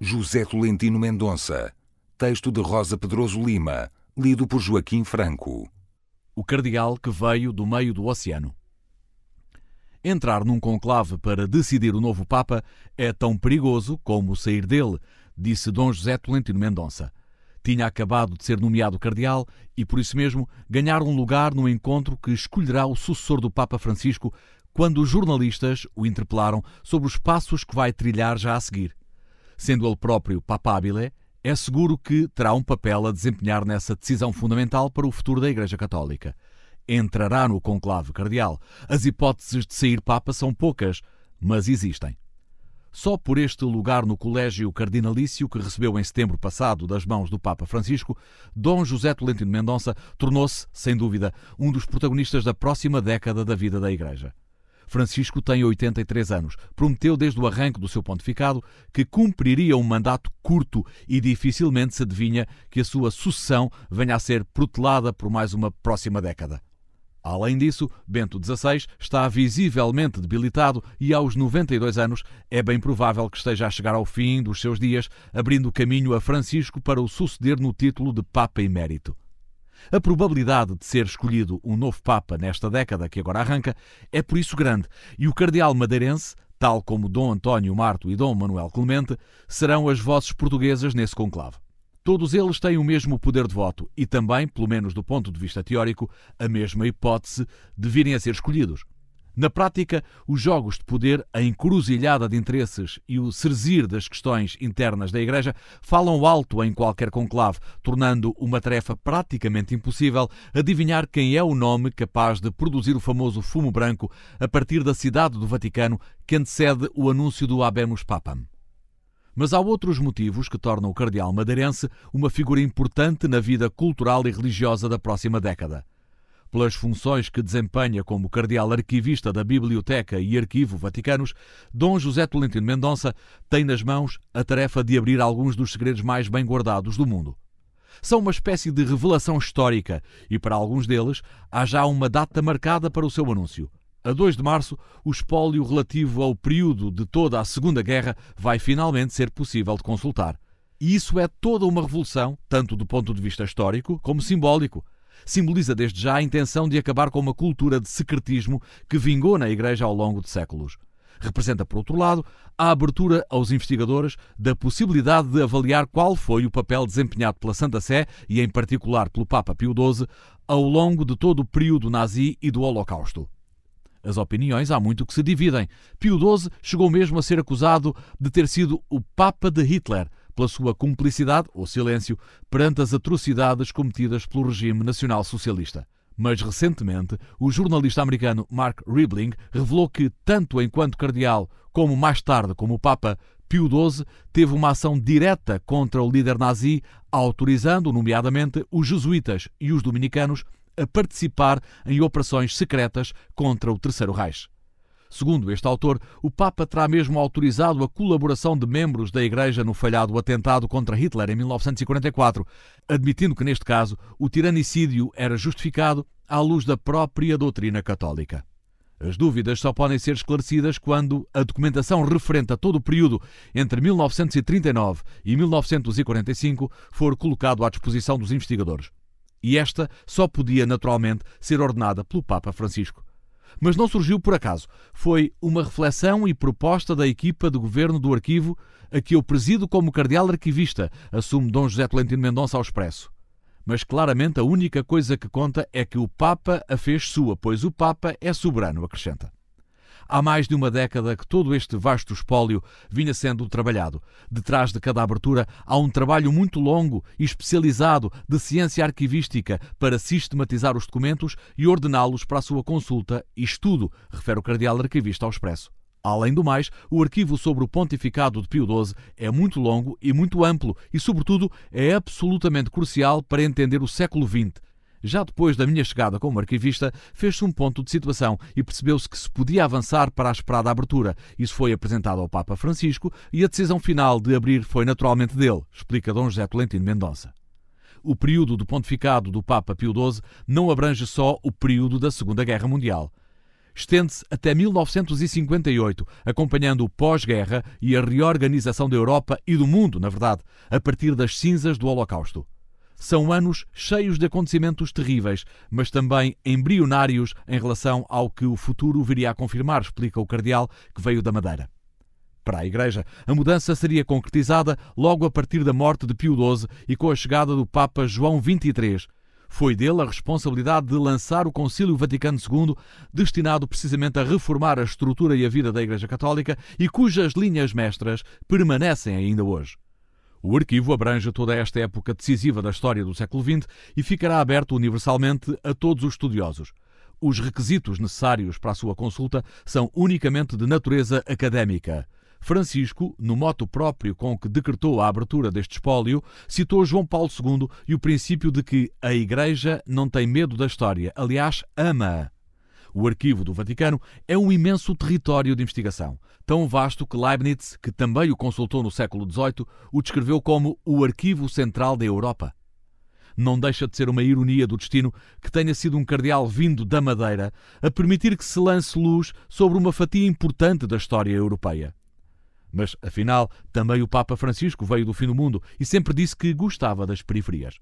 José Tolentino Mendonça. Texto de Rosa Pedroso Lima, lido por Joaquim Franco. O cardeal que veio do meio do oceano. Entrar num conclave para decidir o novo Papa é tão perigoso como sair dele, disse Dom José Tolentino Mendonça. Tinha acabado de ser nomeado cardeal e, por isso mesmo, ganhar um lugar no encontro que escolherá o sucessor do Papa Francisco quando os jornalistas o interpelaram sobre os passos que vai trilhar já a seguir. Sendo ele próprio papábile, é seguro que terá um papel a desempenhar nessa decisão fundamental para o futuro da Igreja Católica. Entrará no conclave cardeal. As hipóteses de sair Papa são poucas, mas existem. Só por este lugar no colégio cardinalício que recebeu em setembro passado das mãos do Papa Francisco, Dom José Tolentino Mendonça tornou-se, sem dúvida, um dos protagonistas da próxima década da vida da Igreja. Francisco tem 83 anos. Prometeu desde o arranque do seu pontificado que cumpriria um mandato curto e dificilmente se adivinha que a sua sucessão venha a ser protelada por mais uma próxima década. Além disso, Bento XVI está visivelmente debilitado e, aos 92 anos, é bem provável que esteja a chegar ao fim dos seus dias, abrindo caminho a Francisco para o suceder no título de Papa Emérito. A probabilidade de ser escolhido um novo Papa nesta década que agora arranca é por isso grande, e o cardeal madeirense, tal como Dom António Marto e Dom Manuel Clemente, serão as vozes portuguesas nesse conclave. Todos eles têm o mesmo poder de voto e também, pelo menos do ponto de vista teórico, a mesma hipótese de virem a ser escolhidos. Na prática, os jogos de poder, a encruzilhada de interesses e o serzir das questões internas da Igreja falam alto em qualquer conclave, tornando uma tarefa praticamente impossível adivinhar quem é o nome capaz de produzir o famoso fumo branco a partir da cidade do Vaticano que antecede o anúncio do Habemus Papam. Mas há outros motivos que tornam o cardeal madeirense uma figura importante na vida cultural e religiosa da próxima década pelas funções que desempenha como cardeal arquivista da Biblioteca e Arquivo Vaticanos, Dom José Tolentino Mendonça tem nas mãos a tarefa de abrir alguns dos segredos mais bem guardados do mundo. São uma espécie de revelação histórica e, para alguns deles, há já uma data marcada para o seu anúncio. A 2 de março, o espólio relativo ao período de toda a Segunda Guerra vai finalmente ser possível de consultar. E isso é toda uma revolução, tanto do ponto de vista histórico como simbólico simboliza desde já a intenção de acabar com uma cultura de secretismo que vingou na Igreja ao longo de séculos. Representa, por outro lado, a abertura aos investigadores da possibilidade de avaliar qual foi o papel desempenhado pela Santa Sé e, em particular, pelo Papa Pio XII ao longo de todo o período nazi e do Holocausto. As opiniões há muito que se dividem. Pio XII chegou mesmo a ser acusado de ter sido o Papa de Hitler, pela sua cumplicidade ou silêncio perante as atrocidades cometidas pelo regime nacional-socialista. Mas recentemente, o jornalista americano Mark Ribling revelou que, tanto enquanto cardeal como mais tarde como Papa, Pio XII teve uma ação direta contra o líder nazi, autorizando, nomeadamente, os jesuítas e os dominicanos a participar em operações secretas contra o Terceiro Reich. Segundo este autor, o Papa terá mesmo autorizado a colaboração de membros da Igreja no falhado atentado contra Hitler em 1944, admitindo que, neste caso, o tiranicídio era justificado à luz da própria doutrina católica. As dúvidas só podem ser esclarecidas quando a documentação referente a todo o período entre 1939 e 1945 for colocado à disposição dos investigadores. E esta só podia, naturalmente, ser ordenada pelo Papa Francisco. Mas não surgiu por acaso. Foi uma reflexão e proposta da equipa de governo do arquivo a que eu presido como cardeal arquivista, assume Dom José Tolentino Mendonça ao expresso. Mas claramente a única coisa que conta é que o Papa a fez sua, pois o Papa é soberano, acrescenta. Há mais de uma década que todo este vasto espólio vinha sendo trabalhado. Detrás de cada abertura há um trabalho muito longo e especializado de ciência arquivística para sistematizar os documentos e ordená-los para a sua consulta e estudo, refere o cardeal arquivista ao Expresso. Além do mais, o arquivo sobre o pontificado de Pio XII é muito longo e muito amplo e, sobretudo, é absolutamente crucial para entender o século XX, já depois da minha chegada como arquivista, fez-se um ponto de situação e percebeu-se que se podia avançar para a esperada abertura. Isso foi apresentado ao Papa Francisco e a decisão final de abrir foi naturalmente dele, explica Dom José Tolentino Mendonça. O período do pontificado do Papa Pio XII não abrange só o período da Segunda Guerra Mundial. estende-se até 1958, acompanhando o pós-guerra e a reorganização da Europa e do mundo, na verdade, a partir das cinzas do Holocausto. São anos cheios de acontecimentos terríveis, mas também embrionários em relação ao que o futuro viria a confirmar, explica o cardeal que veio da Madeira. Para a Igreja, a mudança seria concretizada logo a partir da morte de Pio XII e com a chegada do Papa João XXIII. Foi dele a responsabilidade de lançar o Concílio Vaticano II, destinado precisamente a reformar a estrutura e a vida da Igreja Católica e cujas linhas mestras permanecem ainda hoje. O arquivo abrange toda esta época decisiva da história do século XX e ficará aberto universalmente a todos os estudiosos. Os requisitos necessários para a sua consulta são unicamente de natureza académica. Francisco, no moto próprio com que decretou a abertura deste espólio, citou João Paulo II e o princípio de que a Igreja não tem medo da história, aliás, ama-a. O arquivo do Vaticano é um imenso território de investigação, tão vasto que Leibniz, que também o consultou no século XVIII, o descreveu como o arquivo central da Europa. Não deixa de ser uma ironia do destino que tenha sido um cardeal vindo da Madeira a permitir que se lance luz sobre uma fatia importante da história europeia. Mas, afinal, também o Papa Francisco veio do fim do mundo e sempre disse que gostava das periferias.